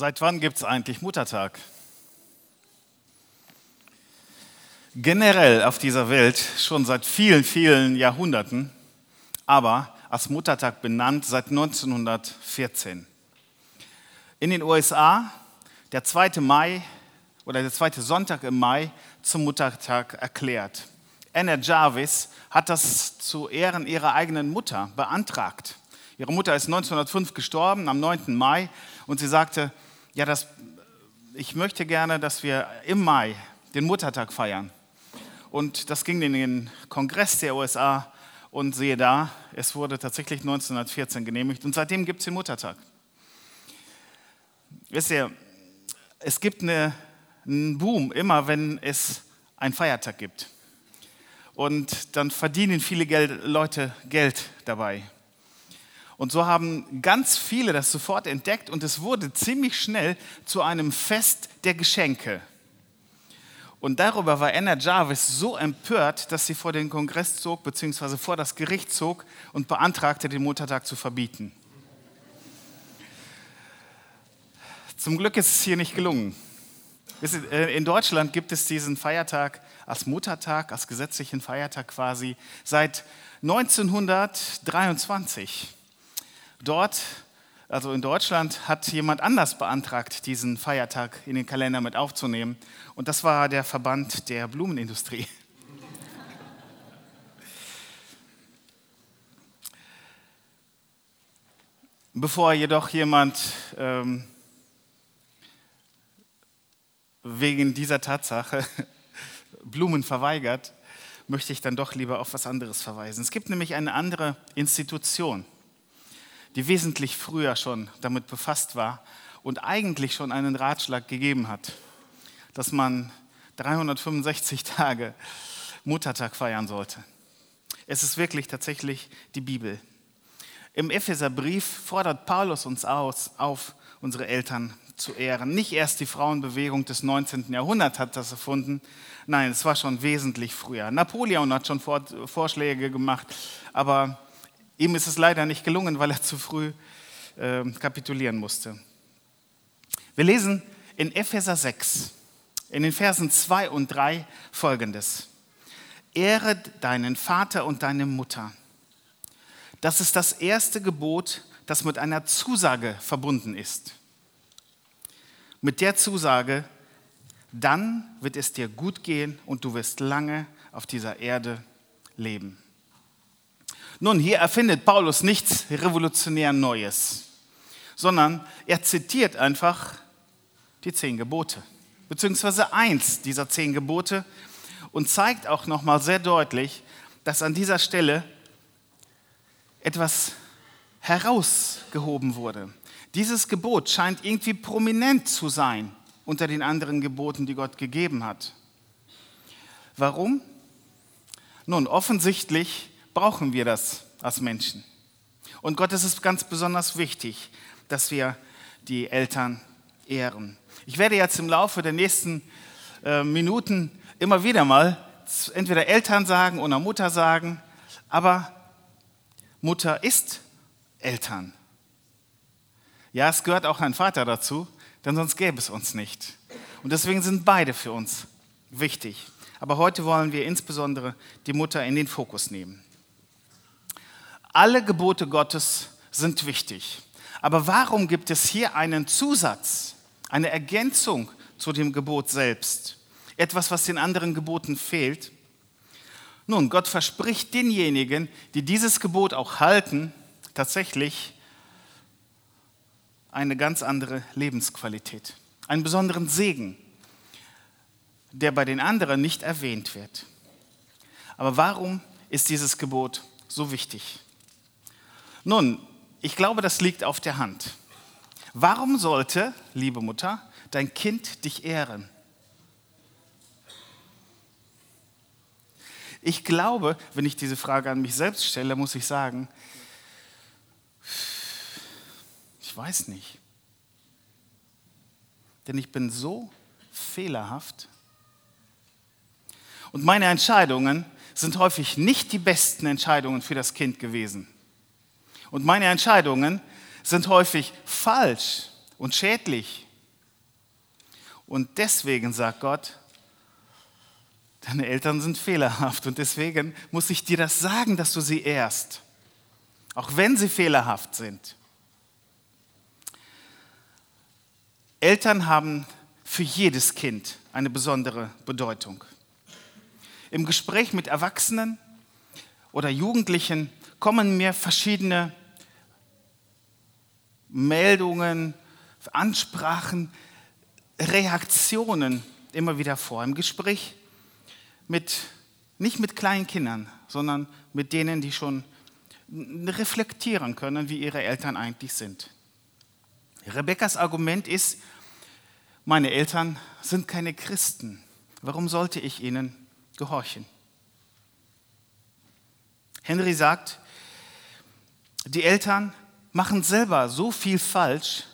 Seit wann gibt es eigentlich Muttertag? Generell auf dieser Welt schon seit vielen, vielen Jahrhunderten, aber als Muttertag benannt seit 1914. In den USA der 2. Mai oder der zweite Sonntag im Mai zum Muttertag erklärt. Anna Jarvis hat das zu Ehren ihrer eigenen Mutter beantragt. Ihre Mutter ist 1905 gestorben, am 9. Mai, und sie sagte, ja, das, ich möchte gerne, dass wir im Mai den Muttertag feiern. Und das ging in den Kongress der USA und sehe da, es wurde tatsächlich 1914 genehmigt und seitdem gibt es den Muttertag. Wisst ihr, es gibt eine, einen Boom immer, wenn es einen Feiertag gibt. Und dann verdienen viele Geld, Leute Geld dabei. Und so haben ganz viele das sofort entdeckt und es wurde ziemlich schnell zu einem Fest der Geschenke. Und darüber war Anna Jarvis so empört, dass sie vor den Kongress zog, beziehungsweise vor das Gericht zog und beantragte, den Muttertag zu verbieten. Zum Glück ist es hier nicht gelungen. Äh, in Deutschland gibt es diesen Feiertag als Muttertag, als gesetzlichen Feiertag quasi seit 1923. Dort, also in Deutschland, hat jemand anders beantragt, diesen Feiertag in den Kalender mit aufzunehmen. Und das war der Verband der Blumenindustrie. Bevor jedoch jemand ähm, wegen dieser Tatsache Blumen verweigert, möchte ich dann doch lieber auf was anderes verweisen. Es gibt nämlich eine andere Institution, die wesentlich früher schon damit befasst war und eigentlich schon einen Ratschlag gegeben hat, dass man 365 Tage Muttertag feiern sollte. Es ist wirklich tatsächlich die Bibel. Im Epheserbrief fordert Paulus uns aus, auf, unsere Eltern zu ehren. Nicht erst die Frauenbewegung des 19. Jahrhunderts hat das erfunden, nein, es war schon wesentlich früher. Napoleon hat schon Vorschläge gemacht, aber Ihm ist es leider nicht gelungen, weil er zu früh äh, kapitulieren musste. Wir lesen in Epheser 6, in den Versen 2 und 3 folgendes. Ehre deinen Vater und deine Mutter. Das ist das erste Gebot, das mit einer Zusage verbunden ist. Mit der Zusage, dann wird es dir gut gehen und du wirst lange auf dieser Erde leben. Nun, hier erfindet Paulus nichts revolutionär Neues, sondern er zitiert einfach die zehn Gebote, beziehungsweise eins dieser zehn Gebote und zeigt auch nochmal sehr deutlich, dass an dieser Stelle etwas herausgehoben wurde. Dieses Gebot scheint irgendwie prominent zu sein unter den anderen Geboten, die Gott gegeben hat. Warum? Nun, offensichtlich brauchen wir das als Menschen. Und Gott ist es ganz besonders wichtig, dass wir die Eltern ehren. Ich werde jetzt im Laufe der nächsten äh, Minuten immer wieder mal entweder Eltern sagen oder Mutter sagen, aber Mutter ist Eltern. Ja, es gehört auch ein Vater dazu, denn sonst gäbe es uns nicht. Und deswegen sind beide für uns wichtig. Aber heute wollen wir insbesondere die Mutter in den Fokus nehmen. Alle Gebote Gottes sind wichtig. Aber warum gibt es hier einen Zusatz, eine Ergänzung zu dem Gebot selbst? Etwas, was den anderen Geboten fehlt? Nun, Gott verspricht denjenigen, die dieses Gebot auch halten, tatsächlich eine ganz andere Lebensqualität, einen besonderen Segen, der bei den anderen nicht erwähnt wird. Aber warum ist dieses Gebot so wichtig? Nun, ich glaube, das liegt auf der Hand. Warum sollte, liebe Mutter, dein Kind dich ehren? Ich glaube, wenn ich diese Frage an mich selbst stelle, muss ich sagen, ich weiß nicht. Denn ich bin so fehlerhaft. Und meine Entscheidungen sind häufig nicht die besten Entscheidungen für das Kind gewesen. Und meine Entscheidungen sind häufig falsch und schädlich Und deswegen sagt Gott, deine Eltern sind fehlerhaft und deswegen muss ich dir das sagen, dass du sie ehrst, auch wenn sie fehlerhaft sind. Eltern haben für jedes Kind eine besondere Bedeutung. Im Gespräch mit Erwachsenen oder Jugendlichen kommen mir verschiedene Meldungen, Ansprachen, Reaktionen immer wieder vor. Im Gespräch mit, nicht mit kleinen Kindern, sondern mit denen, die schon reflektieren können, wie ihre Eltern eigentlich sind. Rebekkas Argument ist, meine Eltern sind keine Christen. Warum sollte ich ihnen gehorchen? Henry sagt, die Eltern machen selber so viel falsch.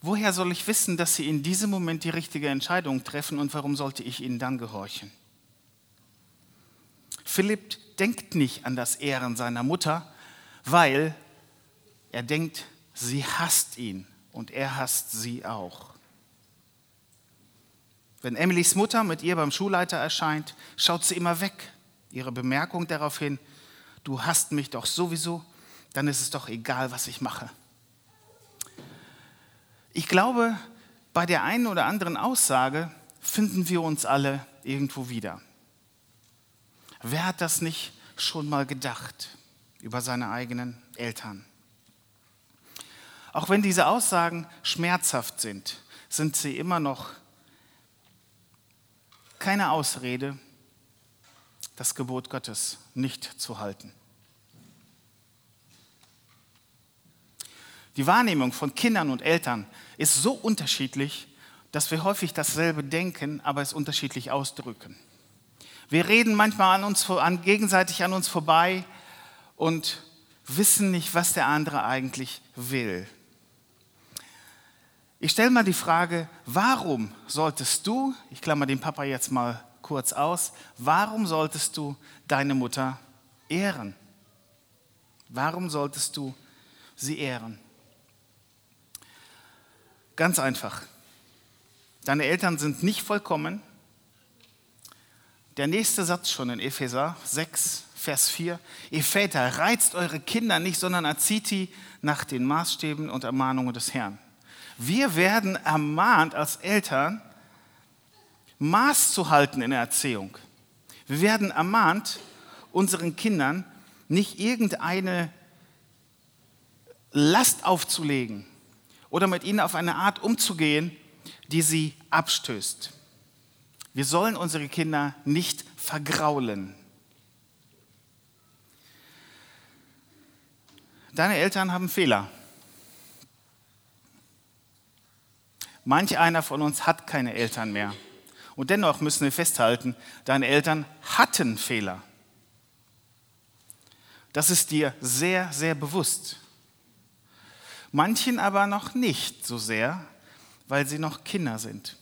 Woher soll ich wissen, dass sie in diesem Moment die richtige Entscheidung treffen und warum sollte ich ihnen dann gehorchen? Philipp denkt nicht an das Ehren seiner Mutter, weil er denkt, sie hasst ihn und er hasst sie auch. Wenn Emilys Mutter mit ihr beim Schulleiter erscheint, schaut sie immer weg. Ihre Bemerkung daraufhin, du hast mich doch sowieso, dann ist es doch egal, was ich mache. Ich glaube, bei der einen oder anderen Aussage finden wir uns alle irgendwo wieder. Wer hat das nicht schon mal gedacht über seine eigenen Eltern? Auch wenn diese Aussagen schmerzhaft sind, sind sie immer noch keine Ausrede, das Gebot Gottes nicht zu halten. Die Wahrnehmung von Kindern und Eltern ist so unterschiedlich, dass wir häufig dasselbe denken, aber es unterschiedlich ausdrücken. Wir reden manchmal an uns, an, gegenseitig an uns vorbei und wissen nicht, was der andere eigentlich will. Ich stelle mal die Frage, warum solltest du, ich klammer den Papa jetzt mal kurz aus, warum solltest du deine Mutter ehren? Warum solltest du sie ehren? Ganz einfach. Deine Eltern sind nicht vollkommen. Der nächste Satz schon in Epheser 6, Vers 4. Ihr Väter, reizt eure Kinder nicht, sondern erzieht sie nach den Maßstäben und Ermahnungen des Herrn. Wir werden ermahnt als Eltern, Maß zu halten in der Erziehung. Wir werden ermahnt, unseren Kindern nicht irgendeine Last aufzulegen, oder mit ihnen auf eine Art umzugehen, die sie abstößt. Wir sollen unsere Kinder nicht vergraulen. Deine Eltern haben Fehler. Manch einer von uns hat keine Eltern mehr. Und dennoch müssen wir festhalten, deine Eltern hatten Fehler. Das ist dir sehr, sehr bewusst manchen aber noch nicht so sehr, weil sie noch Kinder sind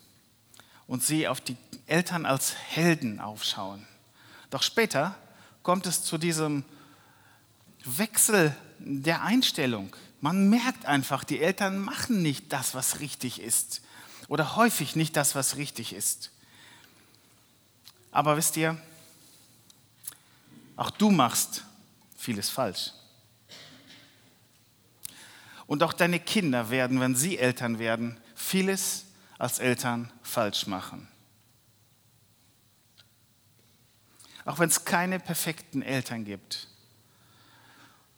und sie auf die Eltern als Helden aufschauen. Doch später kommt es zu diesem Wechsel der Einstellung. Man merkt einfach, die Eltern machen nicht das, was richtig ist oder häufig nicht das, was richtig ist. Aber wisst ihr, auch du machst vieles falsch. Und auch deine Kinder werden, wenn sie Eltern werden, vieles als Eltern falsch machen. Auch wenn es keine perfekten Eltern gibt.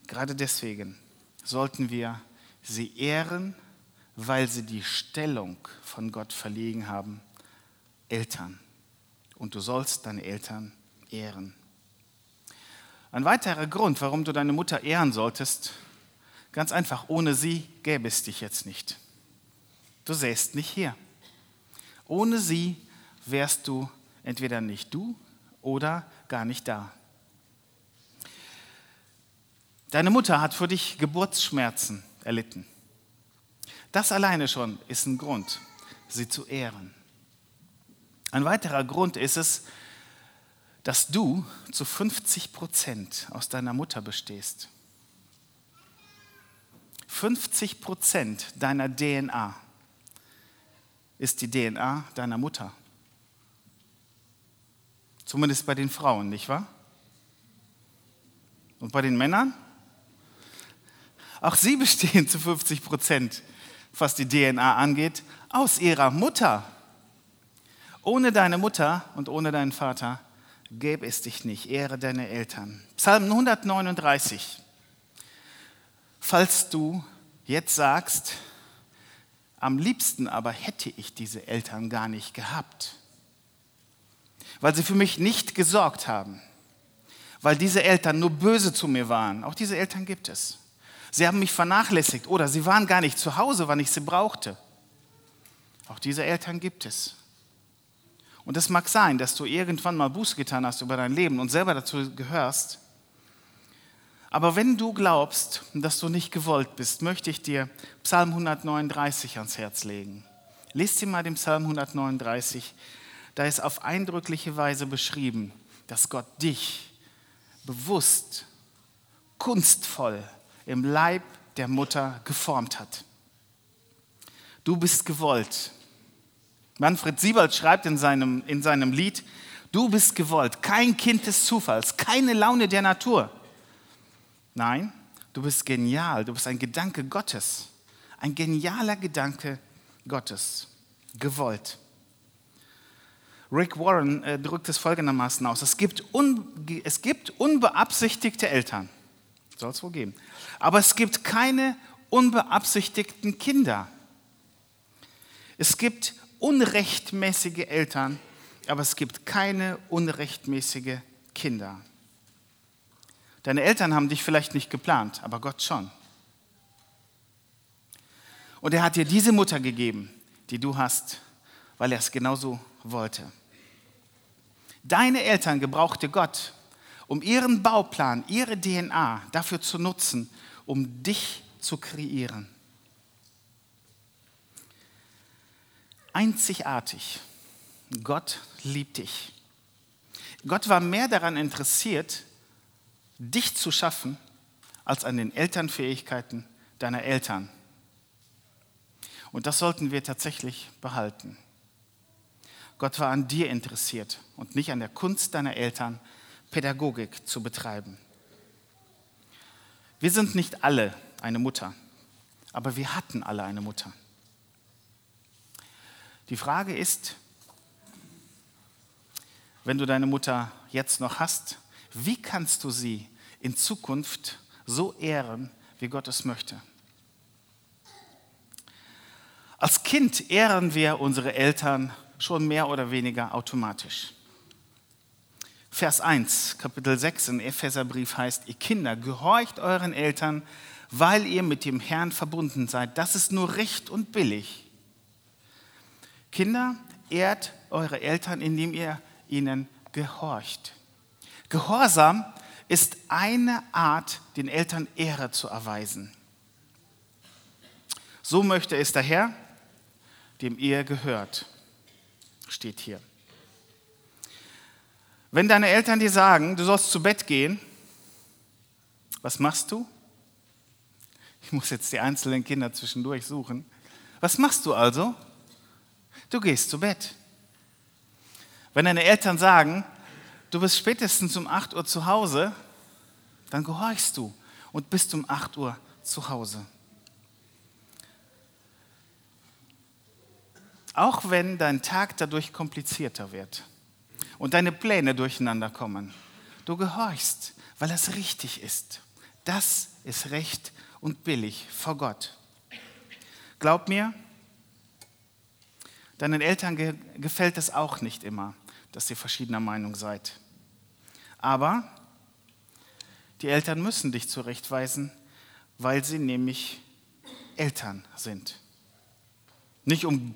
Gerade deswegen sollten wir sie ehren, weil sie die Stellung von Gott verlegen haben. Eltern. Und du sollst deine Eltern ehren. Ein weiterer Grund, warum du deine Mutter ehren solltest, Ganz einfach, ohne sie gäbe es dich jetzt nicht. Du säßt nicht hier. Ohne sie wärst du entweder nicht du oder gar nicht da. Deine Mutter hat für dich Geburtsschmerzen erlitten. Das alleine schon ist ein Grund, sie zu ehren. Ein weiterer Grund ist es, dass du zu 50 Prozent aus deiner Mutter bestehst. 50 Prozent deiner DNA ist die DNA deiner Mutter. Zumindest bei den Frauen, nicht wahr? Und bei den Männern? Auch sie bestehen zu 50 Prozent, was die DNA angeht, aus ihrer Mutter. Ohne deine Mutter und ohne deinen Vater gäbe es dich nicht. Ehre deine Eltern. Psalm 139. Falls du jetzt sagst, am liebsten aber hätte ich diese Eltern gar nicht gehabt, weil sie für mich nicht gesorgt haben, weil diese Eltern nur böse zu mir waren. Auch diese Eltern gibt es. Sie haben mich vernachlässigt oder sie waren gar nicht zu Hause, wann ich sie brauchte. Auch diese Eltern gibt es. Und es mag sein, dass du irgendwann mal Buße getan hast über dein Leben und selber dazu gehörst. Aber wenn du glaubst, dass du nicht gewollt bist, möchte ich dir Psalm 139 ans Herz legen. Lies dir mal den Psalm 139. Da ist auf eindrückliche Weise beschrieben, dass Gott dich bewusst, kunstvoll im Leib der Mutter geformt hat. Du bist gewollt. Manfred Siebald schreibt in seinem, in seinem Lied, du bist gewollt, kein Kind des Zufalls, keine Laune der Natur. Nein, du bist genial, du bist ein Gedanke Gottes, ein genialer Gedanke Gottes, gewollt. Rick Warren äh, drückt es folgendermaßen aus, es gibt, es gibt unbeabsichtigte Eltern, soll es wohl geben, aber es gibt keine unbeabsichtigten Kinder. Es gibt unrechtmäßige Eltern, aber es gibt keine unrechtmäßige Kinder. Deine Eltern haben dich vielleicht nicht geplant, aber Gott schon. Und er hat dir diese Mutter gegeben, die du hast, weil er es genauso wollte. Deine Eltern gebrauchte Gott, um ihren Bauplan, ihre DNA dafür zu nutzen, um dich zu kreieren. einzigartig. Gott liebt dich. Gott war mehr daran interessiert, dich zu schaffen, als an den Elternfähigkeiten deiner Eltern. Und das sollten wir tatsächlich behalten. Gott war an dir interessiert und nicht an der Kunst deiner Eltern, Pädagogik zu betreiben. Wir sind nicht alle eine Mutter, aber wir hatten alle eine Mutter. Die Frage ist, wenn du deine Mutter jetzt noch hast, wie kannst du sie in Zukunft so ehren, wie Gott es möchte? Als Kind ehren wir unsere Eltern schon mehr oder weniger automatisch. Vers 1, Kapitel 6 im Epheserbrief heißt, ihr Kinder, gehorcht euren Eltern, weil ihr mit dem Herrn verbunden seid. Das ist nur recht und billig. Kinder, ehrt eure Eltern, indem ihr ihnen gehorcht. Gehorsam ist eine Art, den Eltern Ehre zu erweisen. So möchte es der Herr, dem ihr gehört, steht hier. Wenn deine Eltern dir sagen, du sollst zu Bett gehen, was machst du? Ich muss jetzt die einzelnen Kinder zwischendurch suchen. Was machst du also? Du gehst zu Bett. Wenn deine Eltern sagen, du bist spätestens um 8 Uhr zu Hause, dann gehorchst du und bist um 8 Uhr zu Hause. Auch wenn dein Tag dadurch komplizierter wird und deine Pläne durcheinander kommen, du gehorchst, weil es richtig ist. Das ist recht und billig vor Gott. Glaub mir, Deinen Eltern ge gefällt es auch nicht immer, dass ihr verschiedener Meinung seid. Aber die Eltern müssen dich zurechtweisen, weil sie nämlich Eltern sind. Nicht um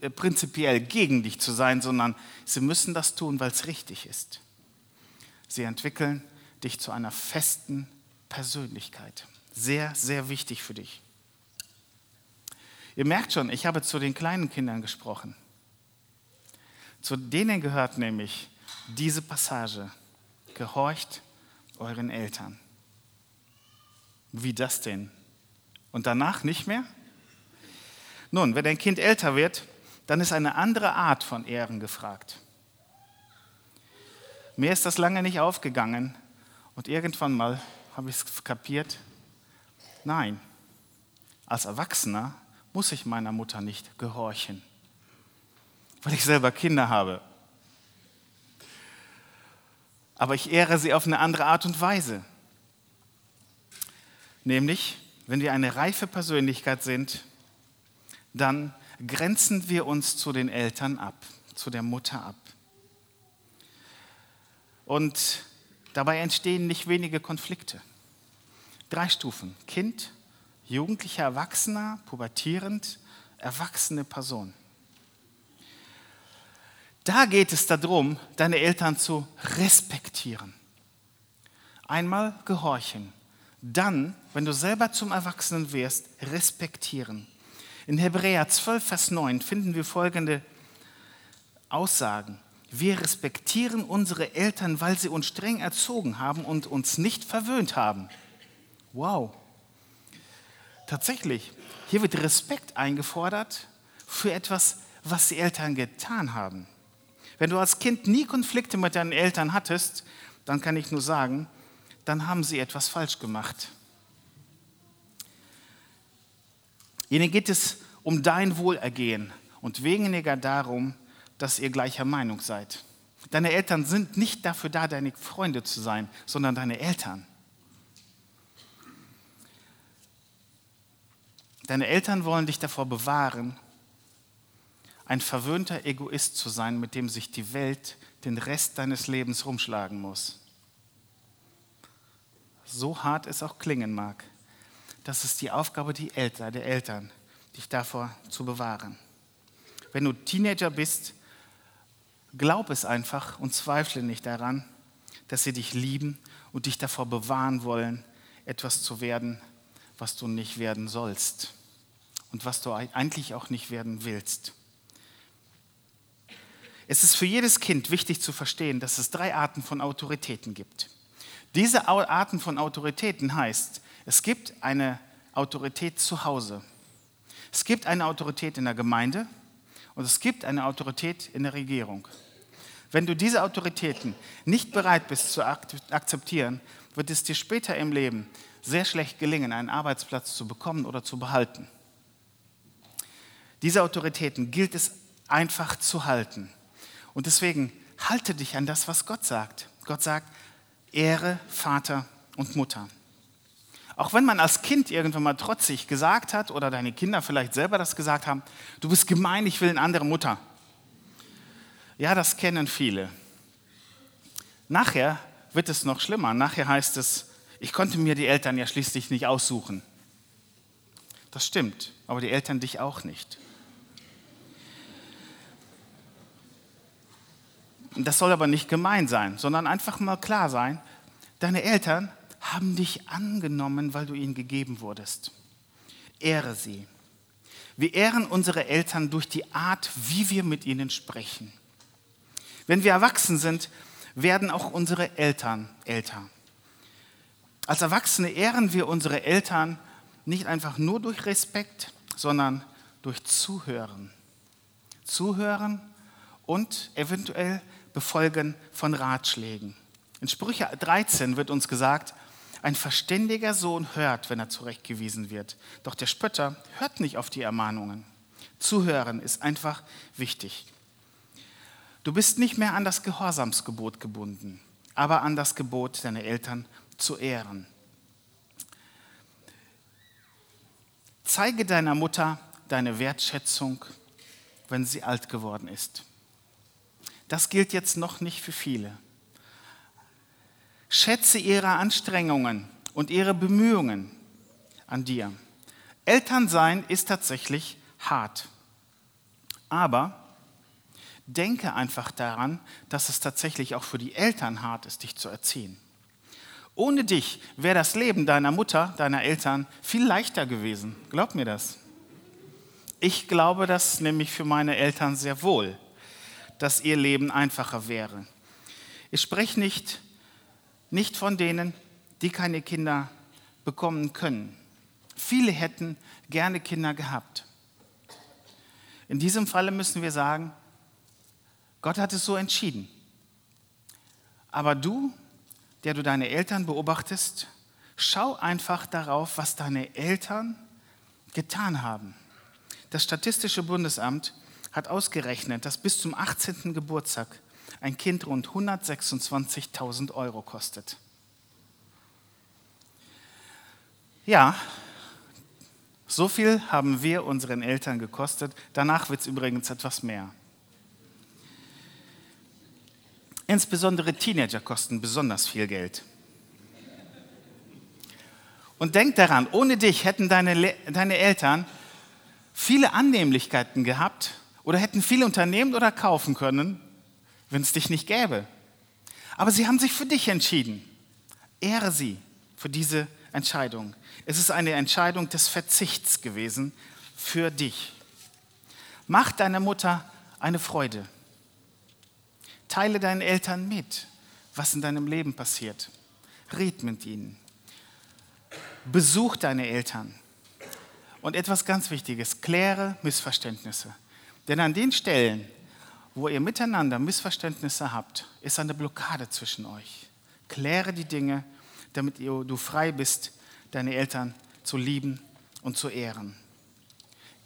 äh, prinzipiell gegen dich zu sein, sondern sie müssen das tun, weil es richtig ist. Sie entwickeln dich zu einer festen Persönlichkeit. Sehr, sehr wichtig für dich. Ihr merkt schon, ich habe zu den kleinen Kindern gesprochen. Zu denen gehört nämlich diese Passage. Gehorcht euren Eltern. Wie das denn? Und danach nicht mehr? Nun, wenn ein Kind älter wird, dann ist eine andere Art von Ehren gefragt. Mir ist das lange nicht aufgegangen und irgendwann mal habe ich es kapiert. Nein, als Erwachsener muss ich meiner Mutter nicht gehorchen, weil ich selber Kinder habe. Aber ich ehre sie auf eine andere Art und Weise. Nämlich, wenn wir eine reife Persönlichkeit sind, dann grenzen wir uns zu den Eltern ab, zu der Mutter ab. Und dabei entstehen nicht wenige Konflikte. Drei Stufen. Kind, jugendlicher Erwachsener, pubertierend, erwachsene Person. Da geht es darum, deine Eltern zu respektieren. Einmal gehorchen, dann, wenn du selber zum Erwachsenen wirst, respektieren. In Hebräer 12, Vers 9 finden wir folgende Aussagen. Wir respektieren unsere Eltern, weil sie uns streng erzogen haben und uns nicht verwöhnt haben. Wow. Tatsächlich, hier wird Respekt eingefordert für etwas, was die Eltern getan haben. Wenn du als Kind nie Konflikte mit deinen Eltern hattest, dann kann ich nur sagen, dann haben sie etwas falsch gemacht. Ihnen geht es um dein Wohlergehen und weniger darum, dass ihr gleicher Meinung seid. Deine Eltern sind nicht dafür da, deine Freunde zu sein, sondern deine Eltern. Deine Eltern wollen dich davor bewahren, ein verwöhnter Egoist zu sein, mit dem sich die Welt den Rest deines Lebens rumschlagen muss. So hart es auch klingen mag. Das ist die Aufgabe der Eltern, dich davor zu bewahren. Wenn du Teenager bist, glaub es einfach und zweifle nicht daran, dass sie dich lieben und dich davor bewahren wollen, etwas zu werden, was du nicht werden sollst und was du eigentlich auch nicht werden willst. Es ist für jedes Kind wichtig zu verstehen, dass es drei Arten von Autoritäten gibt. Diese Arten von Autoritäten heißt, es gibt eine Autorität zu Hause. Es gibt eine Autorität in der Gemeinde und es gibt eine Autorität in der Regierung. Wenn du diese Autoritäten nicht bereit bist zu akzeptieren, wird es dir später im Leben sehr schlecht gelingen, einen Arbeitsplatz zu bekommen oder zu behalten. Diese Autoritäten gilt es einfach zu halten. Und deswegen halte dich an das, was Gott sagt. Gott sagt, Ehre Vater und Mutter. Auch wenn man als Kind irgendwann mal trotzig gesagt hat oder deine Kinder vielleicht selber das gesagt haben, du bist gemein, ich will eine andere Mutter. Ja, das kennen viele. Nachher wird es noch schlimmer. Nachher heißt es, ich konnte mir die Eltern ja schließlich nicht aussuchen. Das stimmt, aber die Eltern dich auch nicht. Das soll aber nicht gemein sein, sondern einfach mal klar sein, deine Eltern haben dich angenommen, weil du ihnen gegeben wurdest. Ehre sie. Wir ehren unsere Eltern durch die Art, wie wir mit ihnen sprechen. Wenn wir erwachsen sind, werden auch unsere Eltern älter. Als Erwachsene ehren wir unsere Eltern nicht einfach nur durch Respekt, sondern durch Zuhören. Zuhören und eventuell Befolgen von Ratschlägen. In Sprüche 13 wird uns gesagt, ein verständiger Sohn hört, wenn er zurechtgewiesen wird. Doch der Spötter hört nicht auf die Ermahnungen. Zuhören ist einfach wichtig. Du bist nicht mehr an das Gehorsamsgebot gebunden, aber an das Gebot deiner Eltern zu ehren. Zeige deiner Mutter deine Wertschätzung, wenn sie alt geworden ist. Das gilt jetzt noch nicht für viele. Schätze ihre Anstrengungen und ihre Bemühungen an dir. Elternsein ist tatsächlich hart. Aber denke einfach daran, dass es tatsächlich auch für die Eltern hart ist, dich zu erziehen. Ohne dich wäre das Leben deiner Mutter, deiner Eltern viel leichter gewesen. Glaub mir das. Ich glaube das nämlich für meine Eltern sehr wohl, dass ihr Leben einfacher wäre. Ich spreche nicht nicht von denen, die keine Kinder bekommen können. Viele hätten gerne Kinder gehabt. In diesem Falle müssen wir sagen, Gott hat es so entschieden. Aber du, der du deine Eltern beobachtest, schau einfach darauf, was deine Eltern getan haben. Das Statistische Bundesamt hat ausgerechnet, dass bis zum 18. Geburtstag ein Kind rund 126.000 Euro kostet. Ja, so viel haben wir unseren Eltern gekostet. Danach wird es übrigens etwas mehr. Insbesondere Teenager kosten besonders viel Geld. Und denk daran, ohne dich hätten deine, deine Eltern viele Annehmlichkeiten gehabt oder hätten viele unternehmen oder kaufen können, wenn es dich nicht gäbe. Aber sie haben sich für dich entschieden. Ehre sie für diese Entscheidung. Es ist eine Entscheidung des Verzichts gewesen für dich. Mach deiner Mutter eine Freude. Teile deinen Eltern mit, was in deinem Leben passiert. Red mit ihnen. Besuch deine Eltern. Und etwas ganz Wichtiges, kläre Missverständnisse. Denn an den Stellen, wo ihr miteinander Missverständnisse habt, ist eine Blockade zwischen euch. Kläre die Dinge, damit du frei bist, deine Eltern zu lieben und zu ehren.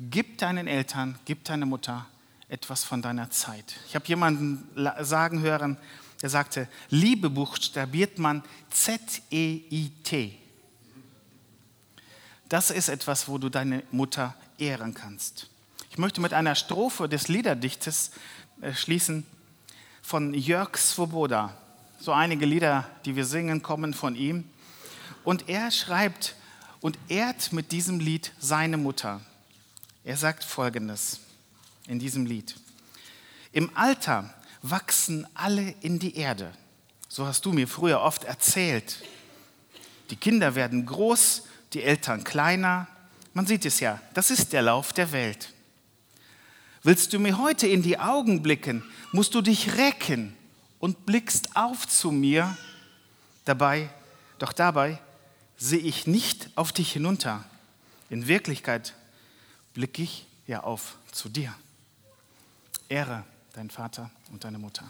Gib deinen Eltern, gib deiner Mutter etwas von deiner Zeit. Ich habe jemanden sagen hören, der sagte, Liebe buchstabiert man Z-E-I-T. Das ist etwas, wo du deine Mutter ehren kannst. Ich möchte mit einer Strophe des Liederdichtes äh, schließen von Jörg Svoboda. So einige Lieder, die wir singen, kommen von ihm. Und er schreibt und ehrt mit diesem Lied seine Mutter. Er sagt Folgendes in diesem Lied. Im Alter wachsen alle in die Erde. So hast du mir früher oft erzählt. Die Kinder werden groß, die Eltern kleiner. Man sieht es ja, das ist der Lauf der Welt. Willst du mir heute in die Augen blicken, musst du dich recken und blickst auf zu mir. Dabei, doch dabei sehe ich nicht auf dich hinunter. In Wirklichkeit blicke ich ja auf zu dir. Ehre deinen Vater und deine Mutter.